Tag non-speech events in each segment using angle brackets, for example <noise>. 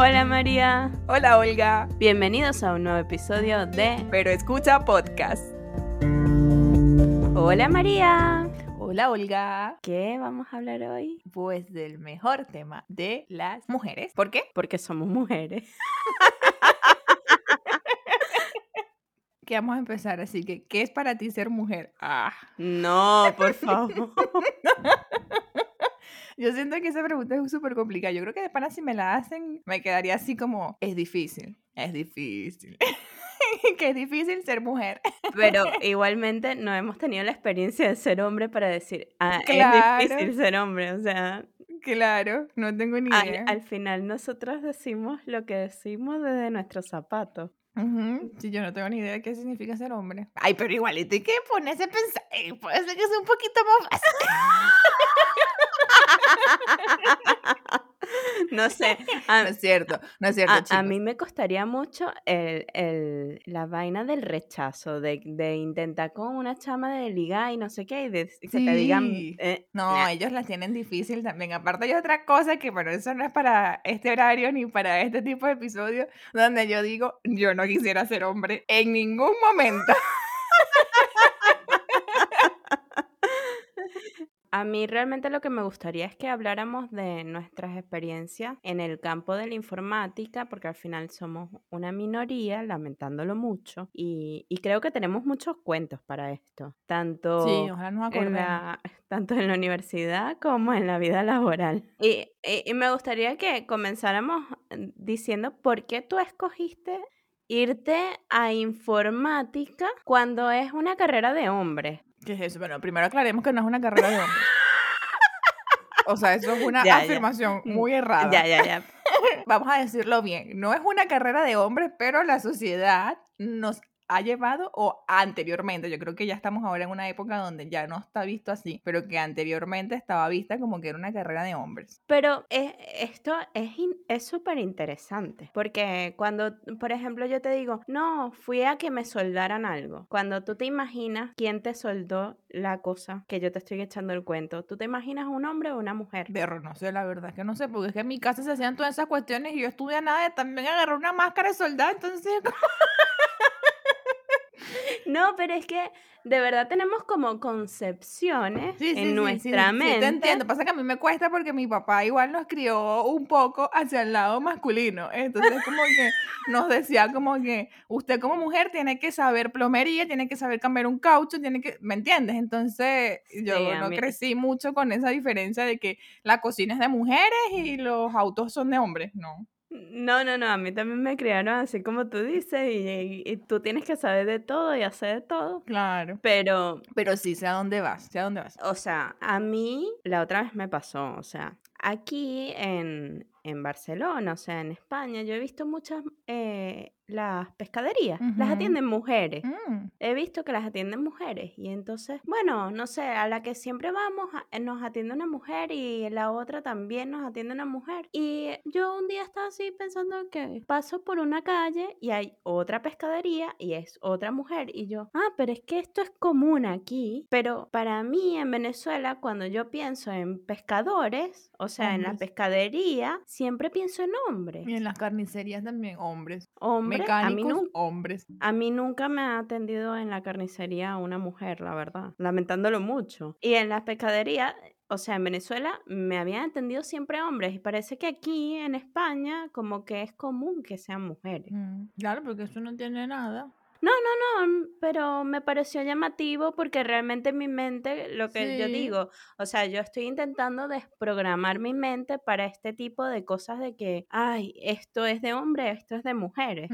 Hola María. Hola Olga. Bienvenidos a un nuevo episodio de Pero escucha podcast. Hola María. Hola Olga. ¿Qué vamos a hablar hoy? Pues del mejor tema de las mujeres. ¿Por qué? Porque somos mujeres. <laughs> Que vamos a empezar, así que, ¿qué es para ti ser mujer? Ah. No, por favor. <laughs> Yo siento que esa pregunta es súper complicada. Yo creo que de pana si me la hacen, me quedaría así como, es difícil, es difícil. <laughs> que es difícil ser mujer. Pero <laughs> igualmente no hemos tenido la experiencia de ser hombre para decir, ah, Claro. es difícil ser hombre. O sea, Claro, no tengo ni idea. al final nosotros decimos lo que decimos desde nuestros zapatos. Ujú, Sí, yo no tengo ni idea de qué significa ser hombre. Ay, pero igualito hay que ponerse a pensar. eh, Puede ser que sea un poquito más fácil. <laughs> <laughs> No sé. a- No es cierto, no es cierto, A, mí me costaría mucho el, el- la vaina del rechazo, de, de intentar con una chama de ligar y no sé qué, y de, que te digan... Sí. eh, No, nah, ellos las tienen difícil también. Aparte hay otra cosa que, pero eso no es para este horario ni para este tipo de episodio, donde yo digo, yo no quisiera ser hombre en ningún momento. <laughs> <laughs> A mí realmente lo que me gustaría es que habláramos de nuestras experiencias en el campo de la informática, porque al final somos una minoría, lamentándolo mucho, y, y creo que tenemos muchos cuentos para esto, tanto... Sí, ojalá nos en la, <laughs> tanto en la universidad como en la vida laboral. Y, y- y me gustaría que comenzáramos diciendo por qué tú escogiste irte a informática cuando es una carrera de hombres. ¿Qué es eso? Bueno, primero aclaremos que no es una carrera de hombres. O sea, eso es una Ya, afirmación Mm, muy errada. Ya, ya, ya. <laughs> Vamos a decirlo bien. No es una carrera de hombres, pero la sociedad nos ha llevado o anteriormente, yo creo que ya estamos ahora en una época donde ya no está visto así, pero que anteriormente estaba vista como que era una carrera de hombres. Pero es- esto es in- es súper interesante, porque cuando, por ejemplo, yo te digo, no, fui a que me soldaran algo, cuando tú te imaginas quién te soldó la cosa que yo te estoy echando el cuento, ¿tú te imaginas un hombre o una mujer? Perro, no sé, la verdad es que no sé, porque es que en mi casa se hacían todas esas cuestiones y yo estudié nada de también agarré una máscara de soldado, entonces <laughs> No, pero es que de verdad tenemos como concepciones Sí, sí, en sí, nuestra sí, mente. Sí, te entiendo. Pasa que a mí me cuesta porque mi papá igual nos crió un poco hacia el lado masculino. Entonces, como que nos decía como que usted como mujer tiene que saber plomería, tiene que saber cambiar un caucho, tiene que, ¿me entiendes? Entonces, yo no mí- crecí mucho con esa diferencia de que la cocina es de mujeres y los autos son de hombres, ¿no? No, no, no, a mí también me criaron así como tú dices y, y- y tú tienes que saber de todo y hacer de todo. Claro. Pero, Pero sí, sé a dónde vas, sé a dónde vas. o sea, a mí la otra vez me pasó, o sea, aquí en, en Barcelona, o sea, en España, yo he visto muchas, eh, las pescaderías, las atienden mujeres. Mm, He visto que las atienden mujeres y entonces, bueno, no sé, a la que siempre vamos a- eh, nos atiende una mujer y la otra también nos atiende una mujer. Y yo un día estaba así pensando que paso por una calle y hay otra pescadería y es otra mujer y yo, ah, pero es que esto es común aquí. Pero para mí en Venezuela, cuando yo pienso en pescadores, o sea, en la pescadería, siempre pienso en hombres. Y en las carnicerías también, hombres. Hombres, a mí hombres. A mí nunca me ha atendido en la carnicería una mujer, la verdad, lamentándolo mucho. Y en la pescadería, o sea, en Venezuela me habían atendido siempre hombres y parece que aquí en España como que es común que sean mujeres. Mm, Claro, porque eso no tiene nada. No, no, no, mm, pero me pareció llamativo porque realmente en mi mente, lo que yo digo, o sea, yo estoy intentando desprogramar mi mente para este tipo de cosas de que, ay, esto es de hombre, esto es de mujeres.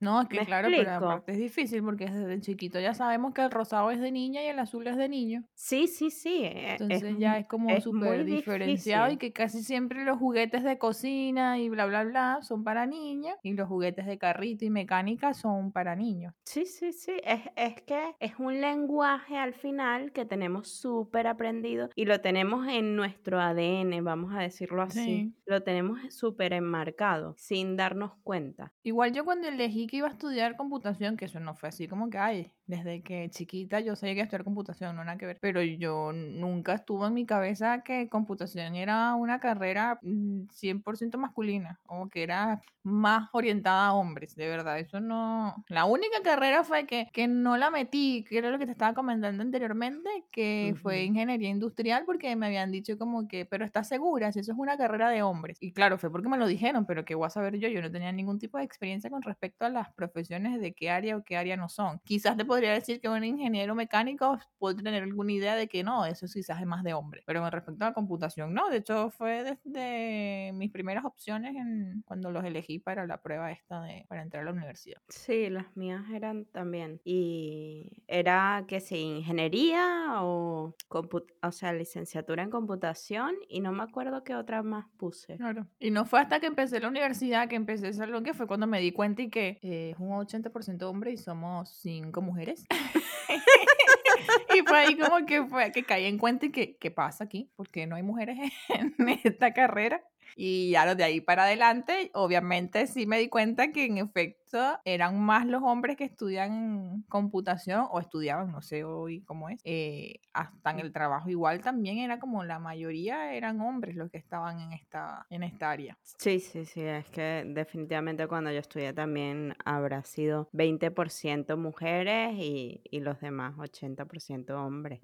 No, es que ¿Me claro, pero aparte es difícil porque desde chiquito ya sabemos que el rosado es de niña y el azul es de niño. Sí, sí, sí. e- es Entonces ya es como súper diferenciado y que casi siempre los juguetes de cocina y bla, bla, bla son para niñas y los juguetes de carrito y mecánica son para niños. Sí, sí, sí. Es, es que es un lenguaje al final que tenemos súper aprendido y lo tenemos en nuestro ADN, vamos a decirlo así. Sí. Lo tenemos súper enmarcado, sin darnos cuenta. Igual yo cuando elegí que iba a estudiar computación, que eso no fue así como que, ay, desde que chiquita yo sabía que estudiar computación, no nada que ver, pero yo nunca estuvo en mi cabeza que computación era una carrera 100% mm, masculina o que era más orientada a hombres, de verdad, eso no... La única carrera fue que, que no la metí, que era lo que te estaba comentando anteriormente, que fue ingeniería industrial porque me habían dicho como que, pero ¿estás segura si eso es una carrera de hombres? Y claro, fue porque me lo dijeron, pero ¿qué voy a saber yo? Yo no tenía ningún tipo de experiencia con respecto a las profesiones de qué área o qué área no son. Quizás te podría decir que un ingeniero mecánico puede tener alguna idea de que no, eso quizás es más de hombre. Pero con respecto a la computación, no. De hecho, fue desde mis primeras opciones en, cuando los elegí para la prueba esta de, para entrar a la universidad. Sí, las mías eran también. Y era que si ingeniería o, o sea, licenciatura en computación y no me acuerdo qué otra más puse. Claro. Y no fue hasta que empecé la universidad que empecé a hacer lo que fue cuando me di cuenta y que eh, es un 80% hombre y somos cinco mujeres. <laughs> y fue ahí como que fue que caí en cuenta y que, ¿qué pasa aquí? Porque no hay mujeres <laughs> en esta carrera. Y ya de ahí para adelante, obviamente sí me di cuenta que en efecto eran más los hombres que estudian computación o estudiaban, no sé hoy cómo es, eh, hasta en el trabajo igual también era como la mayoría eran hombres los que estaban en esta, en esta área. Sí, sí, sí, es que definitivamente cuando yo estudié también habrá sido 20% mujeres y, y, los demás 80% hombres.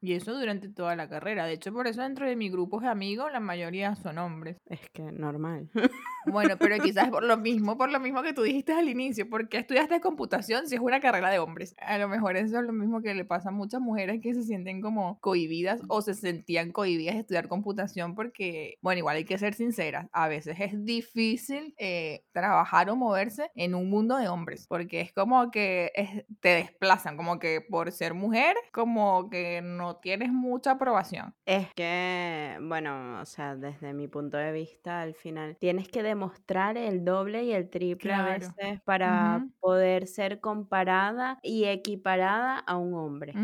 Y eso durante toda la carrera, de hecho por eso dentro de mi grupo de amigos la mayoría son hombres. Es que normal. Bueno, pero <laughs> quizás por lo mismo, por lo mismo que tú dijiste al inicio, porque estudiaste computación si es una carrera de hombres. A lo mejor eso es lo mismo que le pasa a muchas mujeres que se sienten como cohibidas o se sentían cohibidas de estudiar computación porque, bueno, igual hay que ser sinceras, a veces es difícil eh, trabajar o moverse en un mundo de hombres, porque es como que te desplazan, como que por ser mujer, como que no tienes mucha aprobación. Es que, bueno, o sea, desde mi punto de vista, al final tienes que demostrar el doble y el triple a veces para poder ser comparada y equiparada a un hombre.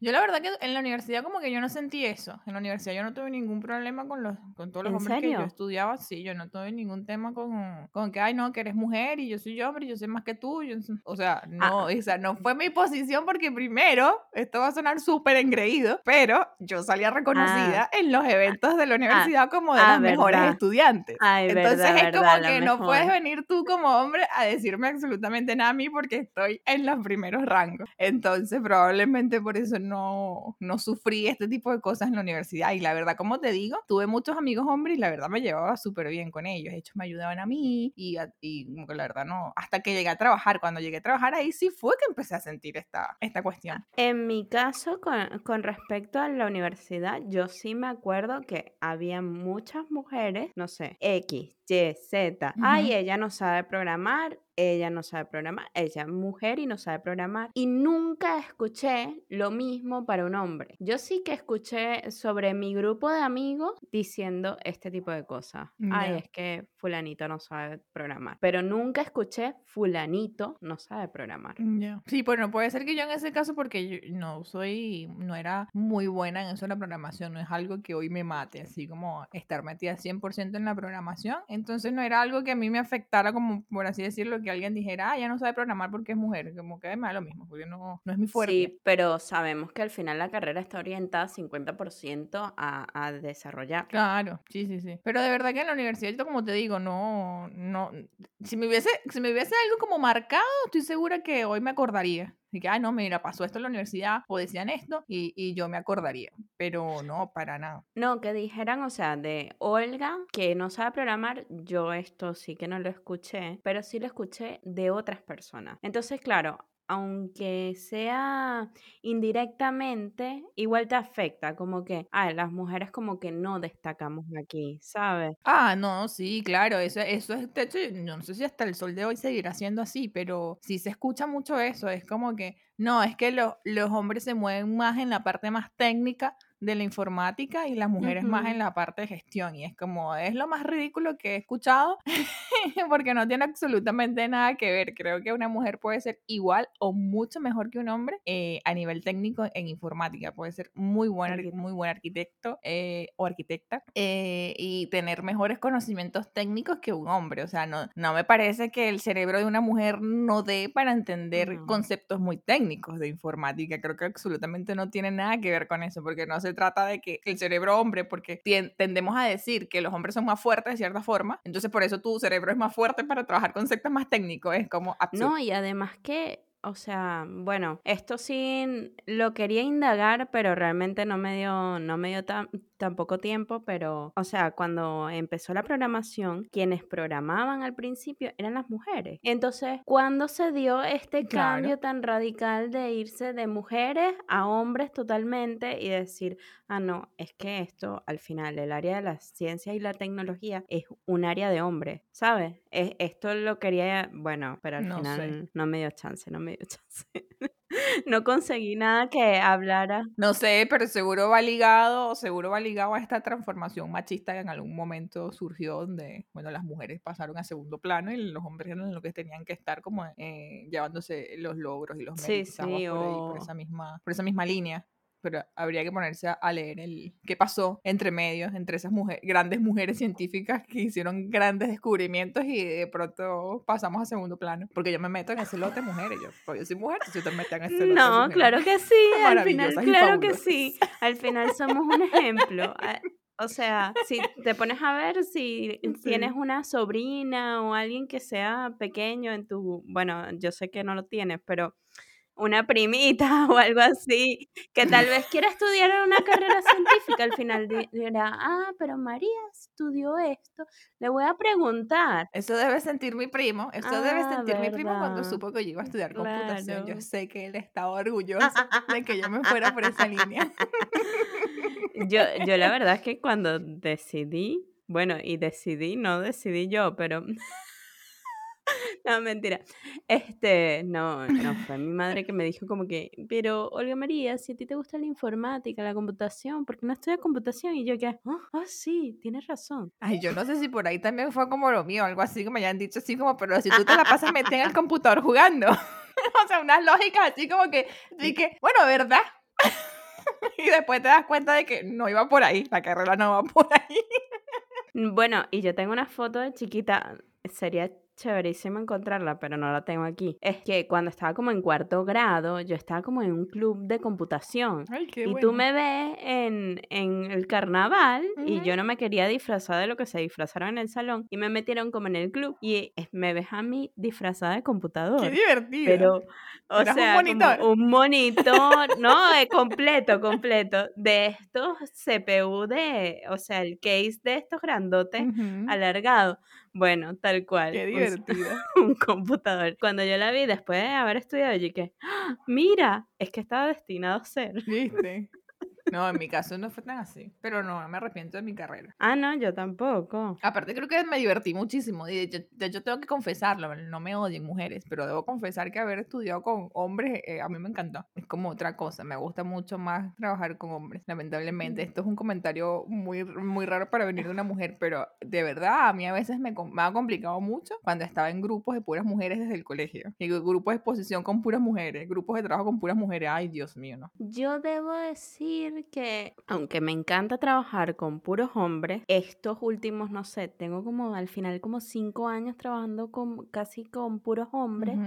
Yo la verdad que en la universidad como que yo no sentí eso. En la universidad yo no tuve ningún problema con los con todos los hombres que yo estudiaba. Sí, yo no tuve ningún tema con, con que, ay, no, que eres mujer y yo soy hombre y yo sé más que tú. o sea, ah, no, o sea, no fue mi posición porque primero, esto va a sonar súper engreído, pero yo salía reconocida ah. en los eventos de la ah, universidad como de las mejores estudiantes. Entonces es como que no puedes venir tú como hombre a decirme absolutamente nada a mí porque estoy en los primeros rangos. Entonces probablemente por eso no, no sufrí este tipo de cosas en la universidad. Y la verdad, como te digo, tuve muchos amigos hombres y la verdad me llevaba súper bien con ellos. De hecho, me ayudaban a mí y, y la verdad no, hasta que llegué a trabajar, cuando llegué a trabajar ahí sí fue que empecé a sentir esta, esta cuestión. En mi caso, con, con respecto a la universidad, yo sí me acuerdo que había muchas mujeres, no sé, X, y, Z. Ay, ella no sabe programar, ella no sabe programar, ella es mujer y no sabe programar. Y nunca escuché lo mismo para un hombre. Yo sí que escuché sobre mi grupo de amigos diciendo este tipo de cosas. Ay, es que fulanito no sabe programar. Pero nunca escuché fulanito no sabe programar. Sí, bueno, puede ser que yo en ese caso, porque yo no soy, no era muy buena en eso de la programación, no es algo que hoy me mate, así como estar metida 100% en la programación. Entonces no era algo que a mí me afectara como, por así decirlo, que alguien dijera, ah, ya no sabe programar porque es mujer, como que es más lo mismo, porque no, no es mi fuerte. Sí, pero sabemos que al final la carrera está orientada 50% a, a desarrollar. Claro, sí, sí, sí. Pero de verdad que en la universidad, yo como te digo, no, no, si me hubiese, si me hubiese algo como marcado, estoy segura que hoy me acordaría. Y que, ay, no, mira, pasó esto en la universidad o decían esto y, y, yo me acordaría, pero no, para nada. No, que dijeran, o sea, de Olga, que no sabe programar, yo esto sí que no lo escuché, pero sí lo escuché de otras personas. Entonces, claro, aunque sea indirectamente, igual te afecta, como que, ah, las mujeres como que no destacamos aquí, ¿sabes? Ah, no, sí, claro, eso, eso es, de hecho, no sé si hasta el sol de hoy seguirá siendo así, pero sí se escucha mucho eso, es como que, no, es que los hombres se mueven más en la parte más técnica de la informática y las mujeres más en la parte de gestión. Y es como, es lo más ridículo que he escuchado <laughs> porque no tiene absolutamente nada que ver. Creo que una mujer puede ser igual o mucho mejor que un hombre eh, a nivel técnico en informática. Puede ser muy buen, muy buen arquitecto eh, o arquitecta eh, y tener mejores conocimientos técnicos que un hombre. O sea, no, no me parece que el cerebro de una mujer no dé para entender conceptos muy técnicos de informática. Creo que absolutamente no tiene nada que ver con eso, porque no se trata de que el cerebro hombre, porque tendemos a decir que los hombres son más fuertes de cierta forma, entonces por eso tu cerebro es más fuerte para trabajar conceptos más técnicos. Es como. No, y además que o sea, bueno, esto sí lo quería indagar, pero realmente no me dio, no me dio tan, tampoco tiempo, pero, o sea, cuando empezó la programación, quienes programaban al principio eran las mujeres. Entonces, cuando se dio este cambio tan radical de irse de mujeres a hombres totalmente y decir, ah, no, es que esto, al final, el área de la ciencia y la tecnología es un área de hombres, ¿sabes? esto lo quería, bueno, pero al final no me dio chance, no me dio <laughs> chance. <laughs> no conseguí nada que hablara. No sé, pero seguro va ligado, seguro va ligado a esta transformación machista que en algún momento surgió donde, bueno, las mujeres pasaron a segundo plano y los hombres eran los que tenían que estar como eh, llevándose los logros y los méritos por, esa misma, por esa misma línea pero habría que ponerse a, leer el qué pasó entre medios, entre esas mujeres, grandes mujeres científicas que hicieron grandes descubrimientos y de pronto pasamos a segundo plano. Porque yo me meto en ese lote de mujeres, yo, pues, yo soy mujer, si te metes en ese lote No, claro que sí, al final, claro que sí. Al final somos un ejemplo. O sea, si te pones a ver, si <laughs> tienes una sobrina o alguien que sea pequeño en tu, bueno, yo sé que no lo tienes, pero una primita <laughs> o algo así, que tal vez quiera estudiar una carrera científica, al final dirá, ah, pero María estudió esto, le voy a preguntar. Eso debe sentir mi primo, eso debe ah, sentir mi primo cuando supo que yo iba a estudiar computación. Yo sé que él estaba orgulloso de que yo me fuera por esa línea. <laughs> Yo, yo la verdad es que cuando decidí, bueno, y decidí, no decidí yo, pero <laughs> no, mentira. Este, no, no, fue mi madre que me dijo como que, pero Olga María, si a ti te gusta la informática, la computación, ¿por qué no estudias computación? Y yo que, ah, oh, sí, tienes razón. Ay, yo no sé si por ahí también fue como lo mío, algo así que me hayan dicho así como, pero si tú te la pasas metida en el computador jugando. <laughs> o sea, unas lógicas así como que, así que, bueno, ¿verdad? <laughs> y después te das cuenta de que no iba por ahí, la carrera no va por ahí. bueno, y yo tengo una foto de chiquita, sería chéverísimo encontrarla, pero no la tengo aquí. Es que cuando estaba como en cuarto grado, yo estaba como en un club de computación. y tú me ves en, en el carnaval y yo no me quería disfrazar de lo que se disfrazaron en el salón y me metieron como en el club y me ves a mí disfrazada de computador. Qué divertido. Pero, o sea, un monitor. un monitor, no, es completo, completo, de estos CPU de, o sea, el case de estos grandotes alargados. Bueno, tal cual. Qué <laughs> Un, computador. Cuando yo la vi después de haber estudiado, yo dije, ¡Ah! mira, es que estaba destinado a ser. ¿Viste? No, en mi caso no fue tan así. Pero no, me arrepiento de mi carrera. Ah, no, yo tampoco. Aparte, creo que me divertí muchísimo. Y de hecho, tengo que confesarlo. No me odien mujeres, pero debo confesar que haber estudiado con hombres eh, a mí me encantó. Es como otra cosa. Me gusta mucho más trabajar con hombres, lamentablemente. Esto es un comentario muy, muy raro para venir de una mujer, pero de verdad, a mí a veces me, me ha complicado mucho cuando estaba en grupos de puras mujeres desde el colegio. Y grupos de exposición con puras mujeres, grupos de trabajo con puras mujeres. Ay, Dios mío, no. Yo debo decir que, aunque me encanta trabajar con puros hombres, estos últimos, no sé, tengo como al final como cinco años trabajando con casi con puros hombres.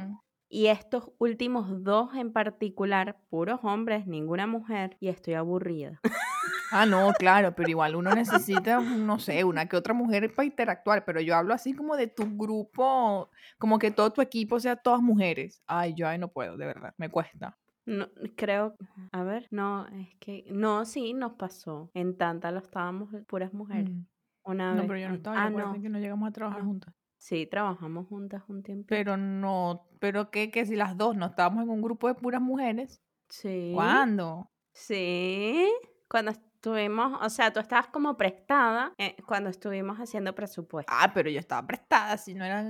Y estos últimos dos en particular, puros hombres, ninguna mujer, y estoy aburrida. <laughs> Ah, no, claro, pero igual uno necesita, no sé, una que otra mujer para interactuar, pero yo hablo así como de tu grupo, como que todo tu equipo sea todas mujeres. Ay, yo ahí no puedo, de verdad, me cuesta. No, creo, a ver, no, es que, no, sí, nos pasó. En tanta lo estábamos puras mujeres. Mm. Una no, pero yo no estaba, ah, no. que no llegamos a trabajar juntas. Sí, trabajamos juntas un tiempo. Pero no, pero que, que si las dos no estábamos en un grupo de puras mujeres. Sí. ¿Cuándo? Sí, cuando estuvimos, o sea, tú estabas como prestada eh, cuando estuvimos haciendo presupuesto. Ah, pero yo estaba prestada, si no era,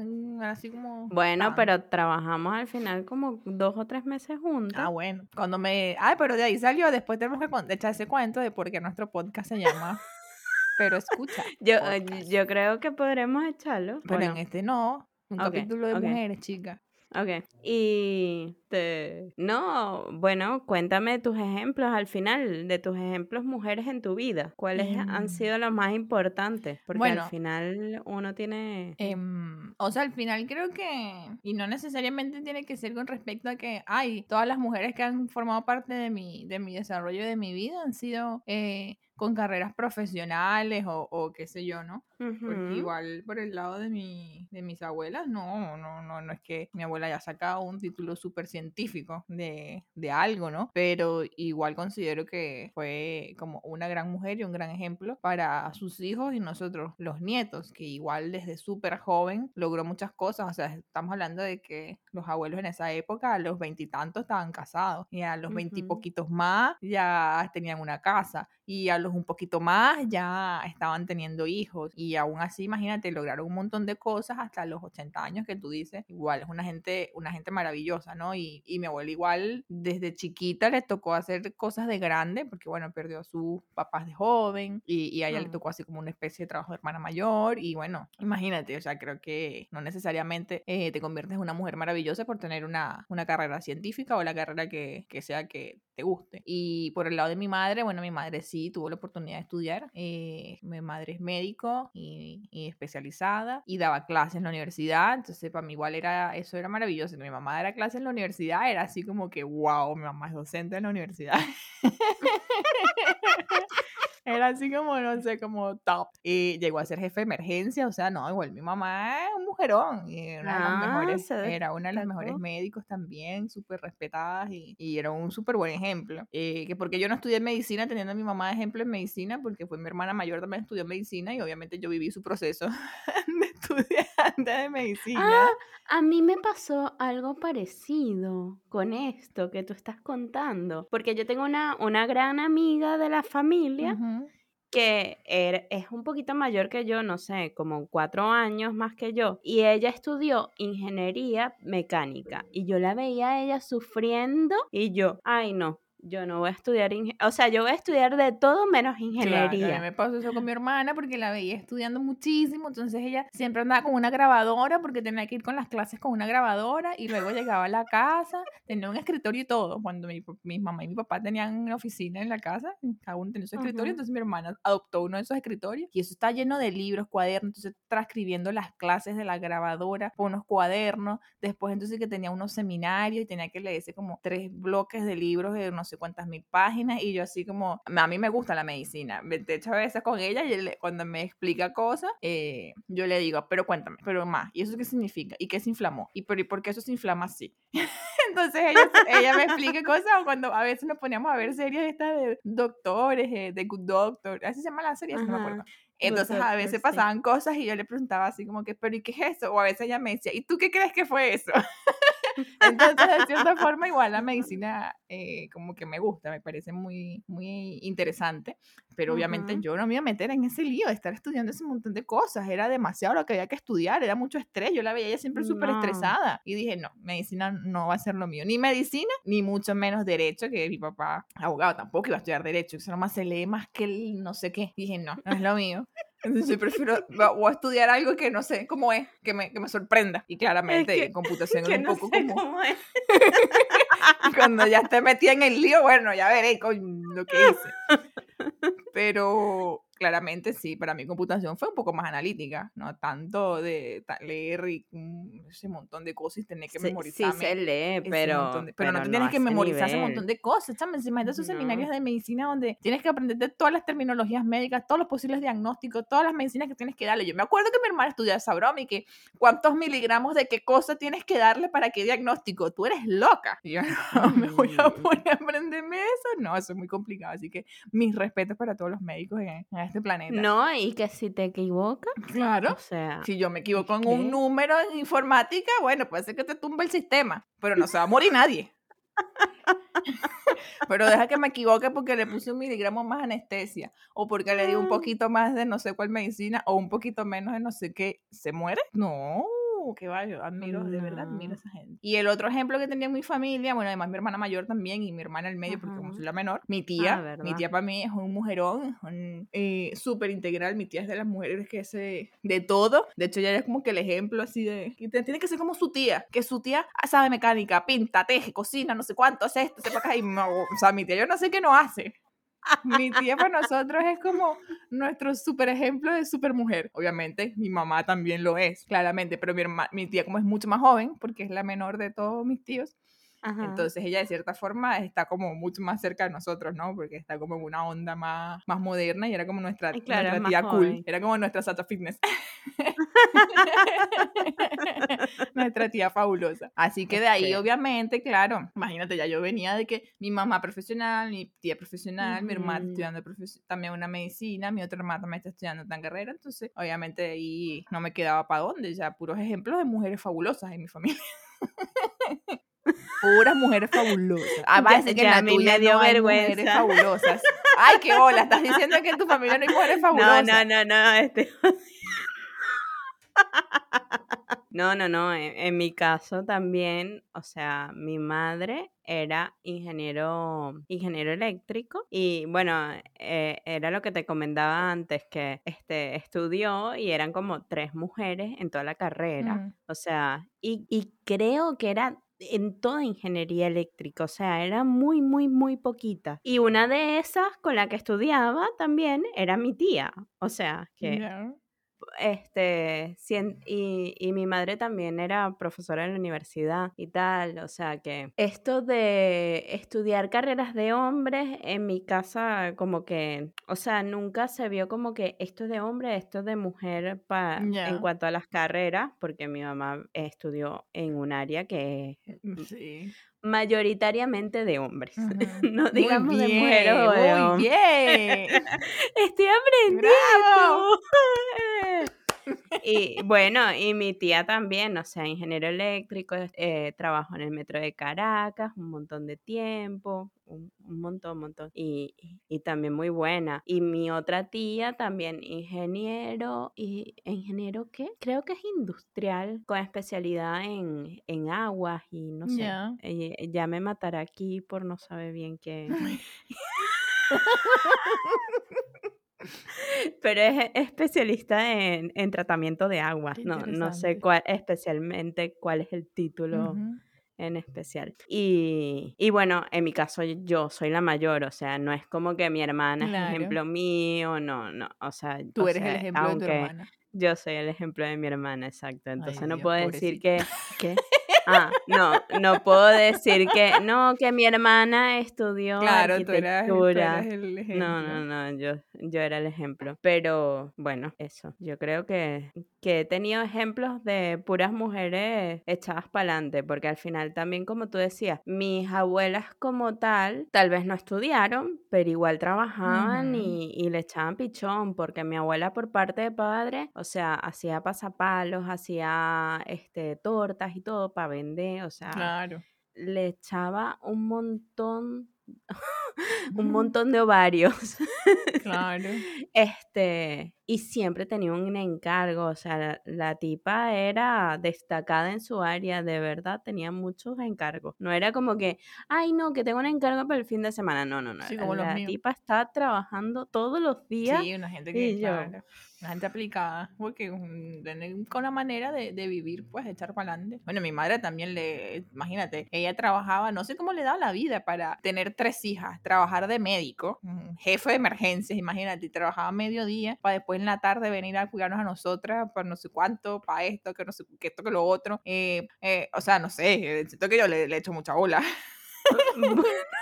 así como... Bueno, pero trabajamos al final como dos o tres meses juntos. Ah, bueno. Cuando me... Ay, pero de ahí salió, después tenemos que echar ese cuento de por qué nuestro podcast se llama... <laughs> pero escucha. Yo, eh, yo creo que podremos echarlo. Pero en este no. Un capítulo de mujeres, chicas. Ok. Y te... No, bueno, cuéntame tus ejemplos al final, de tus ejemplos mujeres en tu vida. ¿Cuáles han mm. sido los más importantes? Porque al final uno tiene... Em, o sea, al final creo que... Y no necesariamente tiene que ser con respecto a que, ay, todas las mujeres que han formado parte de mi, de mi desarrollo de mi vida han sido... Eh, con carreras profesionales o, o, qué sé yo, ¿no? Porque igual por el lado de, mi, de mis abuelas, no, no, no, no es que mi abuela haya sacado un título súper científico de, de, algo, ¿no? Pero igual considero que fue como una gran mujer y un gran ejemplo para sus hijos y nosotros, los nietos, que igual desde súper joven logró muchas cosas, o sea, estamos hablando de que los abuelos en esa época a los veintitantos estaban casados y a los veintipoquitos más ya tenían una casa y a los un poquito más ya estaban teniendo hijos y aún así, imagínate, lograron un montón de cosas hasta los 80 años que tú dices, igual es una gente, una gente maravillosa, ¿no? Y, y mi abuela igual desde chiquita le tocó hacer cosas de grande, porque bueno, perdió a sus papás de joven y, y a ella le tocó así como una especie de trabajo de hermana mayor y bueno, imagínate, o sea, creo que no necesariamente eh, te conviertes en una mujer maravillosa por tener una, una carrera científica o la carrera que, que sea que te guste. Y por el lado de mi madre, bueno, mi madre sí tuvo la oportunidad de estudiar. Eh, mi madre es médico y, especializada y daba clases en la universidad. Entonces, para mí igual era, eso era maravilloso. Mi mamá daba clases en la universidad, era así como que, wow, mi mamá es docente en la universidad. <laughs> Era así como, no sé, como top. Y llegó a ser jefe de emergencia, o sea, no, igual mi mamá es un mujerón. Y era, una de las ah, mejores, era una de las mejores médicos también, súper respetadas y, y, era un súper buen ejemplo. Eh, que porque yo no estudié medicina teniendo a mi mamá de ejemplo en medicina, porque fue mi hermana mayor también estudió medicina y obviamente yo viví su proceso <laughs> de estudiante de medicina. Ah, a mí me pasó algo parecido con esto que tú estás contando, porque yo tengo una, una gran amiga de la familia que er, es un poquito mayor que yo, no sé, como cuatro años más que yo, y ella estudió ingeniería mecánica, y yo la veía a ella sufriendo, y yo, ay no, yo no voy a estudiar, o sea, yo voy a estudiar de todo menos ingeniería. Claro, a mí me pasó eso con mi hermana porque la veía estudiando muchísimo, entonces ella siempre andaba con una grabadora porque tenía que ir con las clases con una grabadora y luego llegaba a la casa, tenía un escritorio y todo. Cuando mi, mi mamá y mi papá tenían una oficina en la casa, cada uno tenía su escritorio, entonces mi hermana adoptó uno de esos escritorios y eso está lleno de libros, cuadernos, entonces transcribiendo las clases de la grabadora por unos cuadernos, después entonces que tenía unos seminarios y tenía que leerse como tres bloques de libros de no sé cuántas mil páginas y yo así como, a mí me gusta la medicina, de hecho a veces con ella y cuando me explica cosas, eh, yo le digo, pero cuéntame, pero más, ¿y eso qué significa? ¿Y qué se inflamó? ¿Y por, por qué eso se inflama así? <laughs> Entonces ella, ella, me explica cosas o cuando a veces nos poníamos a ver series estas de doctores, eh, de Good Doctor, así se llama la serie, no me acuerdo. Entonces a veces pasaban cosas y yo le preguntaba así como que, pero ¿y qué es eso? O a veces ella me decía, ¿y tú qué crees que fue eso? <laughs> <laughs> Entonces, de cierta forma, igual la medicina eh, como que me gusta, me parece muy, muy interesante, pero obviamente yo no me iba a meter en ese lío de estar estudiando ese montón de cosas, era demasiado lo que había que estudiar, era mucho estrés, yo la veía ella siempre súper estresada y dije, no, medicina no va a ser lo mío, ni medicina, ni mucho menos derecho, que mi papá, abogado, tampoco iba a estudiar derecho, eso nomás se lee más que el no sé qué, dije, no, no es lo mío. Entonces yo prefiero o estudiar algo que no sé cómo es, que me, que me sorprenda. Y claramente computación es un poco como... <laughs> Cuando ya esté metida en el lío, bueno, ya veré con lo que hice. <laughs> Pero claramente sí, para mi computación fue un poco más analítica, no tanto de leer y, ese montón de cosas y tener que memorizar. Sí, se lee, pero, pero, no, tienes que memorizar ese montón de cosas. ¿sabes? de esos seminarios de medicina donde tienes que aprender de todas las terminologías médicas, todos los posibles diagnósticos, todas las medicinas que tienes que darle. Yo me acuerdo que mi hermana estudiaba esa broma y que cuántos miligramos de qué cosa tienes que darle para qué diagnóstico. Tú eres loca. Y yo no <laughs> me voy a poner a aprenderme eso. No, eso es muy complicado. Así que mis respetos para todos los médicos en, en este planeta. No, y que si te equivocas. Claro. O sea. Si yo me equivoco en un número en informática, bueno, puede ser que te tumbe el sistema, pero no se va a morir nadie. <laughs> Pero deja que me equivoque porque le puse un miligramo más anestesia o porque le di un Ah. poquito más de no sé cuál medicina o un poquito menos de no sé qué. ¿Se muere? No. Que vaya, admiro, de verdad admiro a No. esa gente. Y el otro ejemplo que tenía en mi familia, bueno, además mi hermana mayor también y mi hermana el medio, porque como Ajá. soy la menor, mi tía, Ah, mi tía para mí es un mujerón, un, eh, súper integral, mi tía es de las mujeres que hace de todo, de hecho ella es como que el ejemplo así de, que te- tiene que ser como su tía, que su tía sabe mecánica, pinta, teje, cocina, no sé cuánto, hace esto, para acá, y no, o sea, mi tía yo no sé qué no hace. Mi tía para nosotros es como nuestro super ejemplo de super mujer. Obviamente, mi mamá también lo es, claramente, pero mi, herma- mi tía como es mucho más joven, porque es la menor de todos mis tíos, Ajá. entonces ella de cierta forma está como mucho más cerca de nosotros, ¿no? Porque está como en una onda más, más moderna y era como nuestra, Ay, claro, nuestra tía cool, joven. era como nuestra Sata Fitness. <laughs> nuestra tía fabulosa. Así que de ahí, obviamente, claro, imagínate, ya yo venía de que mi mamá profesional, mi tía profesional, mi hermana estudiando también una medicina, mi otra hermana también está estudiando tan carrera, entonces obviamente de ahí no me quedaba para dónde, ya puros ejemplos de mujeres fabulosas en mi familia. Puras mujeres fabulosas. Ah, va a Ya- que ya en a la mí tuya me dio no hay mujeres vergüenza. fabulosas. Ay, qué hola, estás diciendo que en tu familia no hay mujeres No, fabulosas. no, no, no, este... No, no, no, en, en mi caso también, o sea, mi madre era ingeniero, ingeniero eléctrico y bueno, eh, era lo que te comentaba antes, que este, estudió y eran como tres mujeres en toda la carrera, Mm. o sea, y, y creo que era en toda ingeniería eléctrica, o sea, era muy, muy, muy poquita. Y una de esas con la que estudiaba también era mi tía, o sea, que. Este, y, y mi madre también era profesora en la universidad y tal, o sea que esto de estudiar carreras de hombres en mi casa como que, o sea, nunca se vio como que esto es de hombre, esto es de mujer pa- en cuanto a las carreras, porque mi mamá estudió en un área que Mm, Sí. Mayoritariamente de hombres, Ujú. <laughs> no Muy digamos de bien, mujeres o de muy hombres. bien. <laughs> Estoy aprendiendo. <laughs> Y bueno, y mi tía también, o sea, ingeniero eléctrico, eh, trabajó en el metro de Caracas un montón de tiempo, un, un montón, un montón, y, y- y también muy buena. Y mi otra tía también, ingeniero, y ingeniero qué? Creo que es industrial, con especialidad en, en aguas y no sé. Ya. eh, ya me matará aquí por no saber bien qué. <laughs> <laughs> Pero es especialista en, en tratamiento de agua. No, no sé cuál, especialmente cuál es el título en especial. Y, y bueno, en mi caso yo soy la mayor, o sea, no es como que mi hermana es Claro. ejemplo mío, no, no, o sea, Tú o eres el ejemplo de tu hermana. yo soy el ejemplo de mi hermana, exacto. Ay, Entonces no Dios, puedo decir que, <laughs> ¿qué? Ah, no, no puedo decir que, no, que mi hermana estudió Claro, tú eras, tú arquitectura. eras el No, ejemplo. no, no, yo, yo era el ejemplo. Pero bueno, eso. Yo creo que, que he tenido ejemplos de puras mujeres echadas para adelante, porque al final también, como tú decías, mis abuelas como tal, tal vez no estudiaron, pero igual trabajaban y, y le echaban pichón, porque mi abuela por parte de padre, o sea, hacía pasapalos, hacía este, tortas y todo para vender, o sea, Claro. le echaba un montón, <laughs> un montón de ovarios. Claro. <laughs> Este, y siempre tenía un encargo, o sea, la, la tipa era destacada en su área, de verdad, tenía muchos encargos. No era como que, ay, no, que tengo un encargo para el fin de semana. No, no, no. Sí, como La tipa está trabajando todos los días Sí, una gente que, claro, una gente aplicada, porque mm, con la manera de, de vivir, pues, de echar para adelante. Bueno, mi madre también le, imagínate, ella trabajaba, no sé cómo le daba la vida para tener tres hijas, trabajar de médico, jefe de emergencias, imagínate, trabajaba mediodía para después en la tarde venir a cuidarnos a nosotras, para no sé cuánto, para esto, que no sé, que esto, que lo otro. Eh, eh, o sea, no sé, siento que yo le, le echo mucha bola. <laughs> <laughs>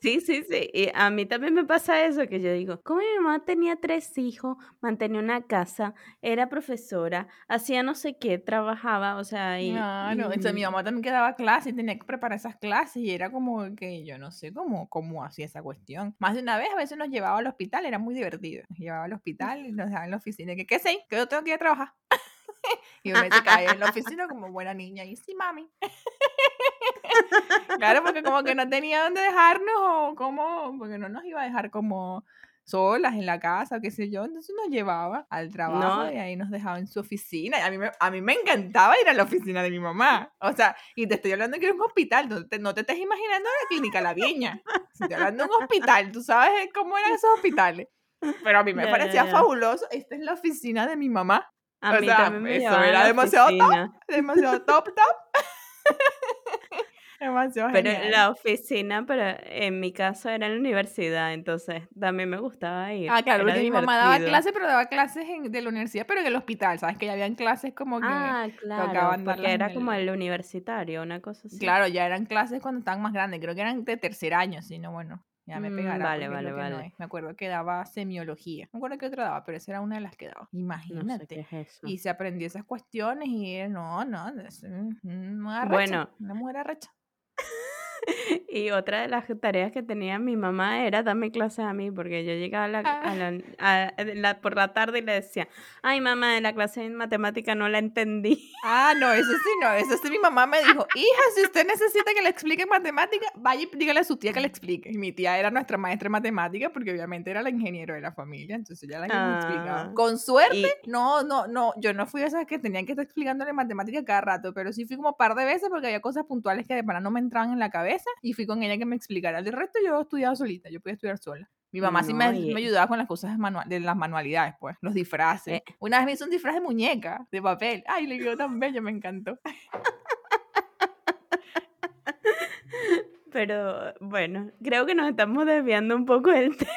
Sí, sí, sí. Y a mí también me pasa eso, que yo digo, como mi mamá tenía tres hijos, mantenía una casa, era profesora, hacía no sé qué, trabajaba, o sea, y, Claro, entonces mi mamá también que daba clases y tenía que preparar esas clases y era como que yo no sé cómo, cómo hacía esa cuestión. Más de una vez a veces nos llevaba al hospital, era muy divertido. Nos llevaba al hospital y nos dejaba en la oficina. que, ¿Qué sé? Que yo tengo que ir a trabajar. <laughs> y me se caía en la oficina como buena niña y sí, mami. <laughs> claro, porque como que no tenía dónde dejarnos o como, porque no nos iba a dejar como solas en la casa, qué sé yo, entonces nos llevaba al trabajo y ahí nos dejaba en su oficina. Y a mí, me, a mí me encantaba ir a la oficina de mi mamá. O sea, y te estoy hablando que era un hospital, no te, no te estés imaginando la clínica La Viña. Estoy hablando de un hospital, tú sabes cómo eran esos hospitales. Pero a mí me parecía fabuloso. Esta es la oficina de mi mamá. A mí también me eso era demasiado top, demasiado <laughs> top, top. <laughs> Demasiado pero la oficina, pero en mi caso era en la universidad, entonces también me gustaba ir. Ah, claro, porque mi mamá daba clases, pero daba clases en, de la universidad, pero en el hospital, ¿sabes? Que ya habían clases como que ah, claro, porque era como el universitario, una cosa así. Claro, ya eran clases cuando estaban más grandes, creo que eran de tercer año, sino bueno. Ya me mm, pegará. vale, vale, vale. me acuerdo que daba semiología. No me acuerdo qué otra daba, pero esa era una de las que daba. Imagínate. Y se aprendió esas cuestiones y no, no, es, una bueno, una mujer arrecha. <laughs> Y otra de las tareas que tenía mi mamá era darme clases a mí, porque yo llegaba a la, a la, por la tarde y le decía, ay mamá, la clase de matemática no la entendí. <laughs> Ah, no, eso sí, no, eso sí mi mamá me dijo, hija, si usted necesita que le explique matemática, vaya y dígale a su tía que le explique. Y mi tía era nuestra maestra de matemática, porque obviamente era la ingeniero de la familia, entonces ya la explicado. Ah, Con suerte, no, no, no, yo no fui esas que tenían que estar explicándole matemática cada rato, pero sí fui como un par de veces porque había cosas puntuales que de para no me entraban en la cabeza y fui con ella que me explicara. El resto yo estudiaba solita, yo podía estudiar sola. Mi mamá sí me, me, ayudaba con las cosas de, las manualidades, pues, los disfraces. Eh. Una vez me hizo un disfraz de muñeca, de papel. Ay, le quedó tan bello, me encantó. <laughs> Pero bueno, creo que nos estamos desviando un poco del <laughs> tema.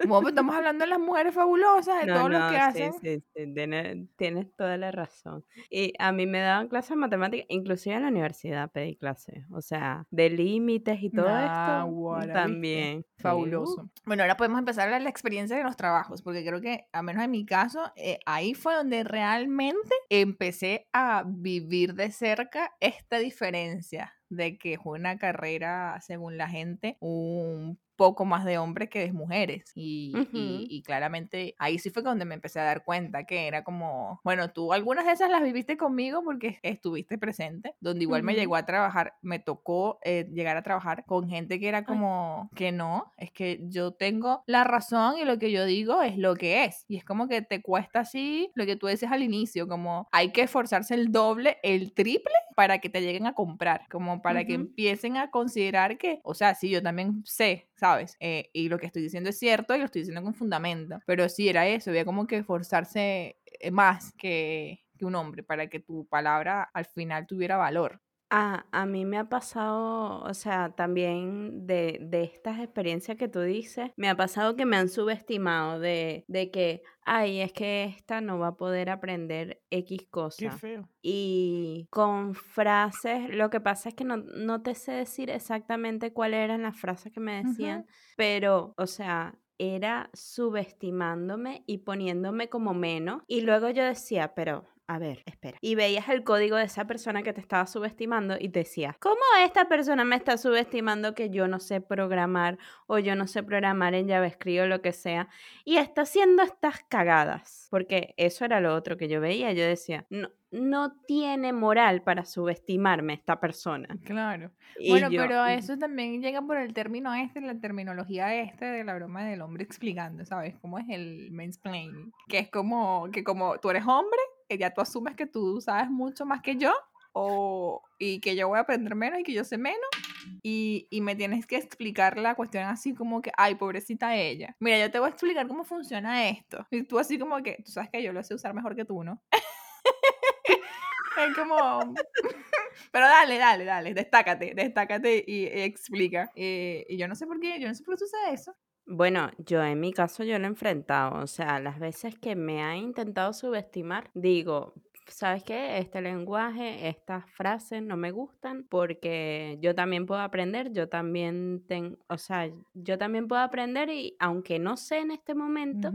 Como pues, estamos hablando de las mujeres fabulosas, de todo lo que hacen. Sí, sí, tienes, toda la razón. Y a mí me daban clases de matemáticas, inclusive en la universidad pedí clases. O sea, de límites y todo esto. También. Fabuloso. Bueno, ahora podemos empezar a la experiencia de los trabajos, porque creo que, a menos en mi caso, eh, ahí fue donde realmente empecé a vivir de cerca esta diferencia de que fue una carrera, según la gente, un poco más de hombres que de mujeres. Y, y, claramente ahí sí fue donde me empecé a dar cuenta que era como, bueno, tú algunas de esas las viviste conmigo porque estuviste presente, donde igual me llegó a trabajar, me tocó eh, llegar a trabajar con gente que era como que no, es que yo tengo la razón y lo que yo digo es lo que es. Y es como que te cuesta así lo que tú dices al inicio, como hay que esforzarse el doble, el triple para que te lleguen a comprar, como para que empiecen a considerar que, o sea, sí, yo también sé, ¿sabes? Eh, y lo que estoy diciendo es cierto y lo estoy diciendo con fundamento, pero sí era eso, había como que esforzarse eh, más que un hombre para que tu palabra al final tuviera valor. Ah, a mí me ha pasado, o sea, también de, de estas experiencias que tú dices, me ha pasado que me han subestimado de, de que, ay, es que esta no va a poder aprender X cosa. Qué feo. Y con frases, lo que pasa es que no, no te sé decir exactamente cuáles eran las frases que me decían, pero, o sea, era subestimándome y poniéndome como menos. Y luego yo decía, pero a ver, espera. Y veías el código de esa persona que te estaba subestimando y decías, ¿cómo esta persona me está subestimando que yo no sé programar o yo no sé programar en JavaScript o lo que sea? Y está haciendo estas cagadas. Porque eso era lo otro que yo veía. Yo decía, no, no tiene moral para subestimarme esta persona. Claro. bueno, pero eso también llega por el término este, la terminología este de la broma del hombre explicando, ¿sabes? ¿Cómo es el mansplaining? Que es como que como tú eres hombre, ya tú asumes que tú sabes mucho más que yo o, y que yo voy a aprender menos y que yo sé menos y, y, me tienes que explicar la cuestión así como que, ay, pobrecita ella. Mira, yo te voy a explicar cómo funciona esto. Y tú así como que, tú sabes que yo lo sé usar mejor que tú, ¿no? <laughs> es como... <laughs> Pero dale, dale, dale, destácate, destácate y, explica. Y, y, yo no sé por qué, yo no sé por qué sucede eso. Bueno, yo en mi caso yo lo he enfrentado, o sea, las veces que me ha intentado subestimar, digo, ¿sabes qué? Este lenguaje, estas frases no me gustan porque yo también puedo aprender, yo también tengo, o sea, yo también puedo aprender y aunque no sé en este momento,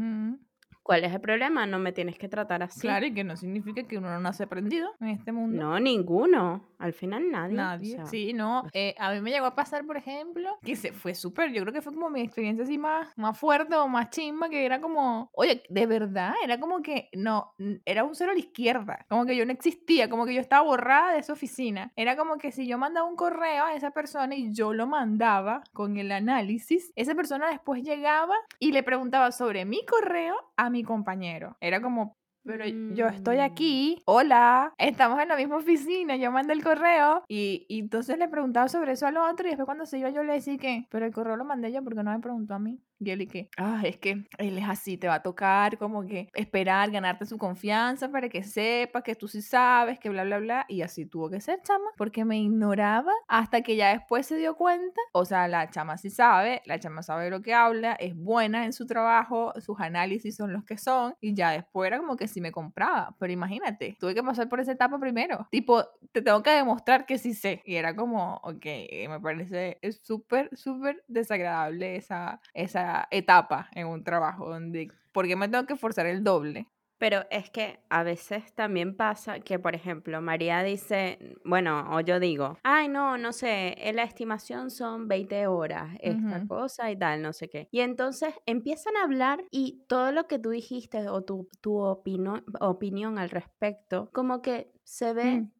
¿Cuál es el problema? No me tienes que tratar así. Claro, y que no significa que uno no nace aprendido en este mundo. No, ninguno. Al final nadie. o Nadie. sea, sí, no. Eh, a mí me llegó a pasar, por ejemplo, que se fue súper, yo creo que fue como mi experiencia así más, más fuerte o más chimba, que era como, oye, de verdad, era como que no, era un cero a la izquierda, como que yo no existía, como que yo estaba borrada de esa oficina. Era como que si yo mandaba un correo a esa persona y yo lo mandaba con el análisis, esa persona después llegaba y le preguntaba sobre mi correo a mi compañero. Era como, pero yo estoy Mm. aquí, hola, estamos en la misma oficina, yo mandé el correo y, y entonces le preguntaba sobre eso al otro y después cuando se iba yo le decía que, pero el correo lo mandé yo porque no me preguntó a mí. Y él y que, ah, es que él es así, te va a tocar como que esperar, ganarte su confianza para que sepa que tú sí sabes, que bla, bla, bla. Y así tuvo que ser, chama, porque me ignoraba hasta que ya después se dio cuenta. O sea, la chama sí sabe, la chama sabe lo que habla, es buena en su trabajo, sus análisis son los que son. Y ya después era como que sí me compraba. Pero imagínate, tuve que pasar por esa etapa primero. Tipo, te tengo que demostrar que sí sé. Y era como, ok, me parece es súper, súper desagradable esa, esa etapa en un trabajo donde, ¿por qué me tengo que forzar el doble? Pero es que a veces también pasa que, por ejemplo, María dice, bueno, o yo digo, ay, no, no sé, en la estimación son 20 horas, esta Ujú. cosa y tal, no sé qué. Y entonces empiezan a hablar y todo lo que tú dijiste o tu, tu opinión al respecto, como que se ve Mm.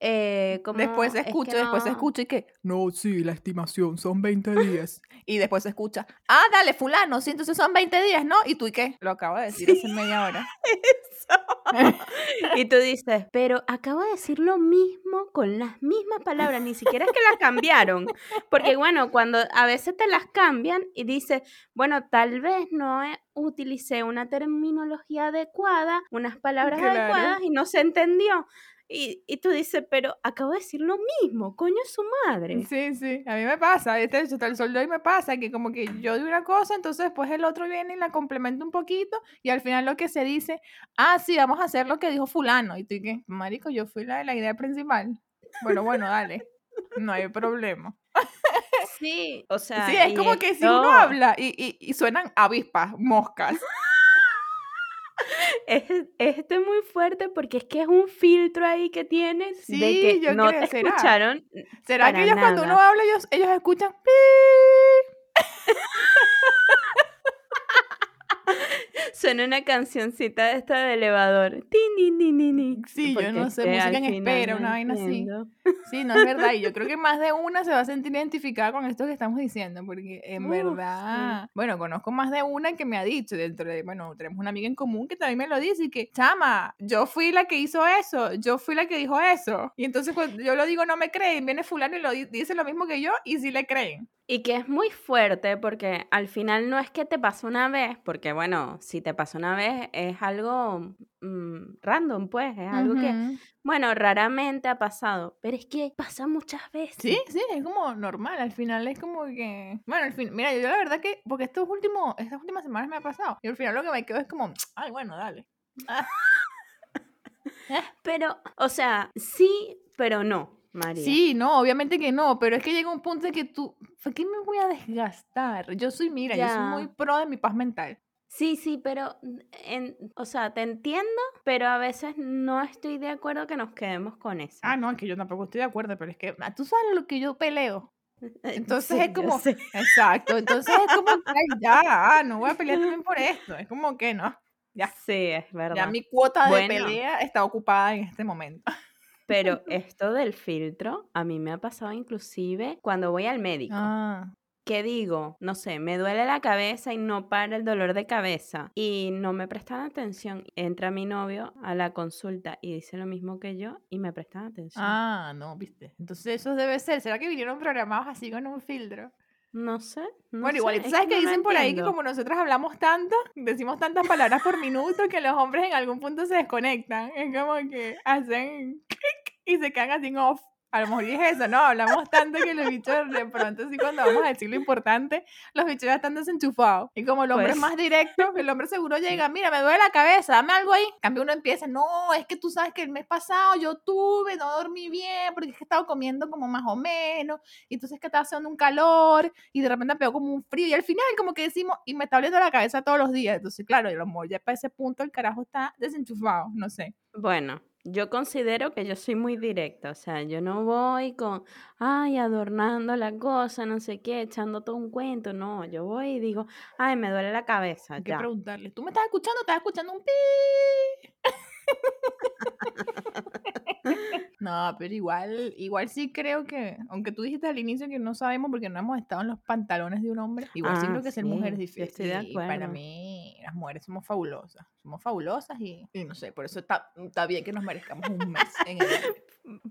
Eh, como... Después se es que escucha, después se escucha y que, no, sí, la estimación son 20 días. <laughs> y después se escucha, ah, dale, fulano, sí, entonces son 20 días, ¿no? ¿Y tú y qué? Lo acabo de decir hace media hora. <laughs> <laughs> Y tú dices, pero acabo de decir lo mismo con las mismas palabras, ni siquiera es que las cambiaron. Porque bueno, cuando a veces te las cambian y dices, bueno, tal vez no eh, utilicé una terminología adecuada, unas palabras Claro. adecuadas y no se entendió. Y, y tú dices, pero acabo de decir lo mismo, coño es su madre. Sí, sí, a mí me pasa, este hasta el sol de hoy me pasa, que como que yo digo una cosa, entonces después el otro viene y la complementa un poquito, y al final lo que se dice, ah, sí, vamos a hacer lo que dijo fulano, y tú que, marico, yo fui la de la idea principal. Bueno, bueno, dale, no hay problema. Sí, o sea, Sí, es como que si uno habla y, y, y suenan avispas, moscas. Es, esto es muy fuerte porque es que es un filtro ahí que tienes de Sí, que yo no creo, te ¿será? escucharon ¿Será que ellos cuando uno habla, ellos, ellos escuchan? <laughs> Suena una cancioncita de esta de elevador. Sí, yo Porque no es sé, música en espera, no una vaina así. entiendo. Sí, no es verdad. Y yo creo que más de una se va a sentir identificada con esto que estamos diciendo, porque en Uf, sí. verdad, bueno, conozco más de una que me ha dicho dentro de, bueno, tenemos una amiga en común que también me lo dice y que, chama, yo fui la que hizo eso, yo fui la que dijo eso. Y entonces cuando yo lo digo no me creen, viene fulano y lo di- dice lo mismo que yo y sí le creen. Y que es muy fuerte porque al final no es que te pasó una vez, porque bueno, si te pasó una vez es algo mm, random, pues, es algo que, bueno, raramente ha pasado, pero es que pasa muchas veces. Sí, sí, es como normal, al final es como que, bueno, al fin, mira, yo la verdad que, porque estos últimos, estas últimas semanas me ha pasado, y al final lo que me quedo es como, <tsk> ay, bueno, dale. Pero, o sea, sí, pero no, María. Sí, no, obviamente que no, pero es que llega un punto en que tú, ¿por qué me voy a desgastar? Yo soy, mira, yo soy muy Ya. pro de mi paz mental. Sí, sí, pero, en, o sea, te entiendo, pero a veces no estoy de acuerdo que nos quedemos con eso. Ah, no, es que yo tampoco estoy de acuerdo, pero es que ah, tú sabes lo que yo peleo. <laughs> Entonces Sí, es como, exacto, entonces es como, ay, ya, ah, no voy a pelear también por <laughs> esto. Es como que no, ya, Sí, es verdad. ya mi cuota de Bueno. pelea está ocupada en este momento. Pero <laughs> esto del filtro, a mí me ha pasado inclusive cuando voy al médico. Ah, que digo, no sé, me duele la cabeza y no para el dolor de cabeza y no me prestan atención. Entra mi novio a la consulta y dice lo mismo que yo y me prestan atención. ah, no, viste. Entonces eso debe ser. ¿Será que vinieron programados así con un filtro? No sé. no Bueno, sé, igual, ¿tú es sabes que no dicen por ahí que como nosotros hablamos tanto, decimos tantas palabras por minuto, que los hombres en algún punto se desconectan? Es como que hacen <laughs> clic y se quedan así en off. A lo mejor es eso, ¿no? Hablamos tanto que los bichos de pronto, así cuando vamos a decir lo importante, los bichos ya están desenchufados. Y como el hombre es Pues. más directo, el hombre seguro llega, mira, me duele la cabeza, dame algo ahí. En cambio uno empieza, no, es que tú sabes que el mes pasado yo tuve, no dormí bien, porque es que he estado comiendo como más o menos, y entonces es que estaba haciendo un calor, y de repente me pegó como un frío, y al final como que decimos, y me está doliendo la cabeza todos los días. Entonces, claro, el amor ya para ese punto el carajo está desenchufado, no sé. Bueno, yo considero que yo soy muy directa, o sea, yo no voy con, ay, adornando la cosa, no sé qué, echando todo un cuento, no, yo voy y digo, ay, me duele la cabeza, Hay que ya. preguntarle, ¿tú me estás escuchando? ¿Estás escuchando un pi? <laughs> <laughs> No, pero igual, igual sí creo que, aunque tú dijiste al inicio que no sabemos porque no hemos estado en los pantalones de un hombre, igual sí Ah, creo que ser mujer es sí, yo difícil. y para mí, las mujeres somos fabulosas. Somos fabulosas y, y no sé, por eso está, está bien que nos merezcamos un mes en el. <laughs>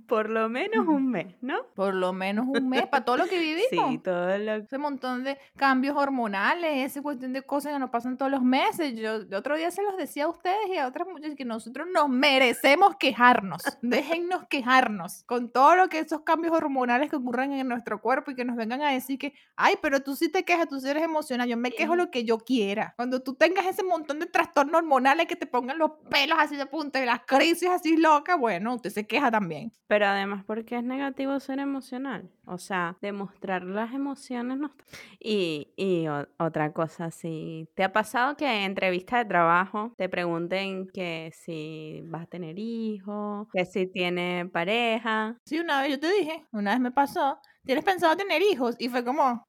Por lo menos un mes, ¿no? Por lo menos un mes para todo lo que vivimos. Sí, todo lo ese montón de cambios hormonales, esa cuestión de cosas que nos pasan todos los meses. Yo el otro día se los decía a ustedes y a otras muchachas que nosotros nos merecemos quejarnos. <laughs> Déjennos quejarnos con todo lo que esos cambios hormonales que ocurren en nuestro cuerpo y que nos vengan a decir que, ay, pero tú sí te quejas, tú sí eres emocional. Yo me quejo lo que yo quiera. Cuando tú tengas ese montón de trastornos hormonales que te pongan los pelos así de punta y las crisis así locas, bueno, usted se queja también. Pero además porque es negativo ser emocional. O sea, demostrar las emociones no está- Y, y otra cosa, si te ha pasado que en entrevista de trabajo te pregunten que si vas a tener hijos, que si tiene pareja. Sí, una vez yo te dije, una vez me pasó, ¿tienes pensado tener hijos? Y fue como,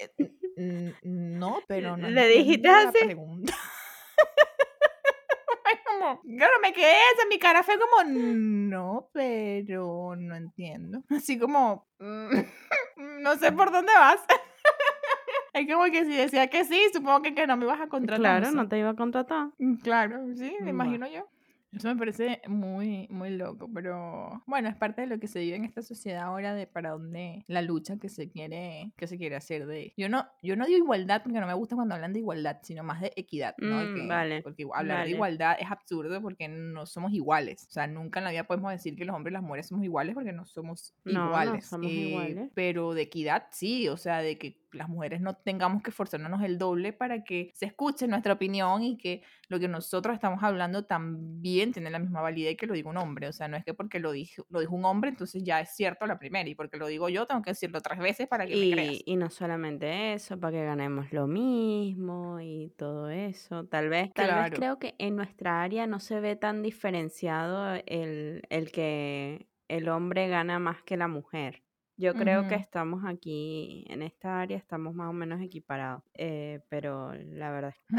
"Eh, no, pero no. ¿Le dijiste así? pregunta". <laughs> Fue como, claro, me quedé esa, mi cara fue como, no, pero no entiendo. <laughs> Así como, "Mm, <laughs> no sé por dónde vas. Es como que si decía que sí, supongo que, que no me ibas a contratar. Claro, no te iba a contratar. Mm, Claro, sí, me imagino yo. Eso me parece muy, muy loco, pero bueno, es parte de lo que se vive en esta sociedad ahora de para dónde la lucha que se quiere, que se quiere hacer de. Yo no, yo no digo igualdad porque no me gusta cuando hablan de igualdad, sino más de equidad, ¿no? Mm, que- vale, Porque hablar vale. de igualdad es absurdo porque no somos iguales. O sea, nunca en la vida podemos decir que los hombres y las mujeres somos iguales porque no somos No, no iguales. somos Eh, iguales. Pero de equidad sí, o sea, de que las mujeres no tengamos que esforzarnos el doble para que se escuche nuestra opinión y que lo que nosotros estamos hablando también tiene la misma validez que lo diga un hombre. O sea, no es que porque lo dijo, lo dijo un hombre, entonces ya es cierto la primera. Y porque lo digo yo, tengo que decirlo tres veces para que me creas. Y, y no solamente eso, para que ganemos lo mismo y todo eso. Tal vez, tal vez Claro. creo que en nuestra área no se ve tan diferenciado el, el que el hombre gana más que la mujer. Yo creo que estamos aquí, en esta área, estamos más o menos equiparados. eh, pero la verdad <laughs>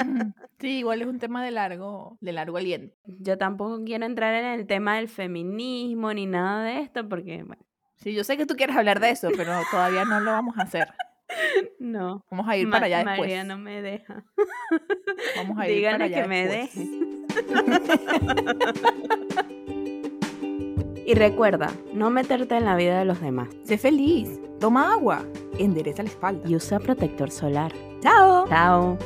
<laughs> Sí, igual es un tema de largo, de largo aliento. yo tampoco quiero entrar en el tema del feminismo ni nada de esto, porque, bueno, Sí, yo sé que tú quieres hablar de eso, pero todavía no lo vamos a hacer. <laughs> no. Vamos a ir Ma- para allá después. María no me deja. Vamos a ir para allá que me después. deje. Y recuerda, no meterte en la vida de los demás. Sé feliz, toma agua, endereza la espalda. Y usa protector solar. ¡Chao! Chao.